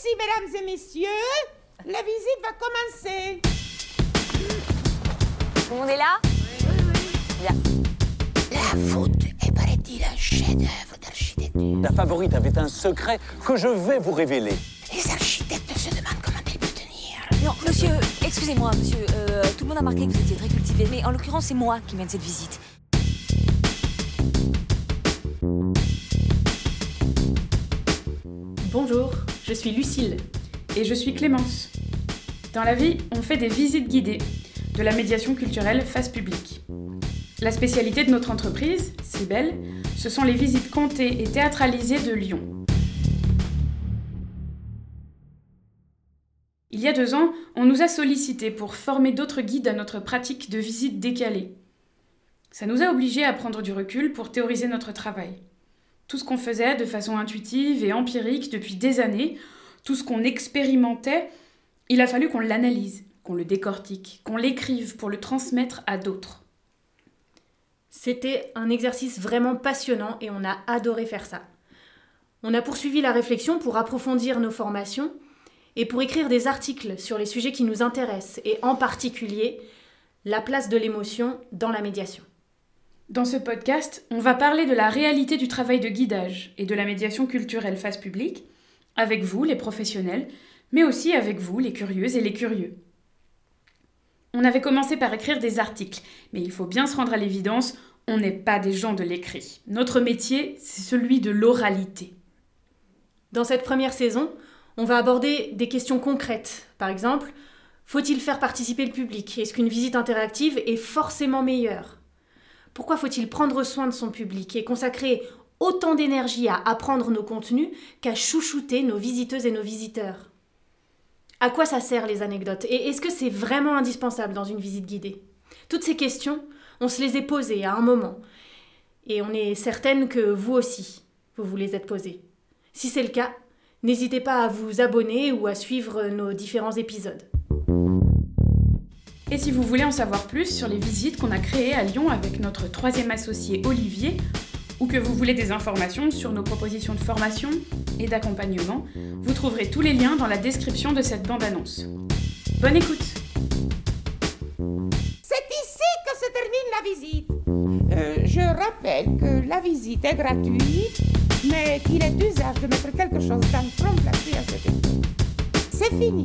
Ici, mesdames et messieurs, la visite va commencer. Tout le monde est là? La voûte est, paraît-il, un chef-d'œuvre d'architecture. La favorite avait un secret que je vais vous révéler. Les architectes se demandent comment elle peut tenir. Non, monsieur, excusez-moi, monsieur. euh, tout le monde a remarqué que vous étiez très cultivé, mais en l'occurrence, c'est moi qui mène cette visite. Bonjour, je suis Lucille. Et je suis Clémence. Dans la vie, on fait des visites guidées, de la médiation culturelle face publique. La spécialité de notre entreprise, Cybelle, ce sont les visites comptées et théâtralisées de Lyon. Il y a deux ans, on nous a sollicité pour former d'autres guides à notre pratique de visite décalée. Ça nous a obligés à prendre du recul pour théoriser notre travail. Tout ce qu'on faisait de façon intuitive et empirique depuis des années, tout ce qu'on expérimentait, il a fallu qu'on l'analyse, qu'on le décortique, qu'on l'écrive pour le transmettre à d'autres. C'était un exercice vraiment passionnant et on a adoré faire ça. On a poursuivi la réflexion pour approfondir nos formations et pour écrire des articles sur les sujets qui nous intéressent et en particulier la place de l'émotion dans la médiation. Dans ce podcast, on va parler de la réalité du travail de guidage et de la médiation culturelle face publique, avec vous, les professionnels, mais aussi avec vous, les curieuses et les curieux. On avait commencé par écrire des articles, mais il faut bien se rendre à l'évidence, on n'est pas des gens de l'écrit. Notre métier, c'est celui de l'oralité. Dans cette première saison, on va aborder des questions concrètes. Par exemple, faut-il faire participer le public? Est-ce qu'une visite interactive est forcément meilleure? Pourquoi faut-il prendre soin de son public et consacrer autant d'énergie à apprendre nos contenus qu'à chouchouter nos visiteuses et nos visiteurs? À quoi ça sert les anecdotes? Et est-ce que c'est vraiment indispensable dans une visite guidée? Toutes ces questions, on se les est posées à un moment. Et on est certaine que vous aussi, vous vous les êtes posées. Si c'est le cas, n'hésitez pas à vous abonner ou à suivre nos différents épisodes. Et si vous voulez en savoir plus sur les visites qu'on a créées à Lyon avec notre troisième associé Olivier, ou que vous voulez des informations sur nos propositions de formation et d'accompagnement, vous trouverez tous les liens dans la description de cette bande-annonce. Bonne écoute C'est ici que se termine la visite. Euh, je rappelle que la visite est gratuite, mais qu'il est d'usage de mettre quelque chose dans le trompe à cet effet. C'est fini.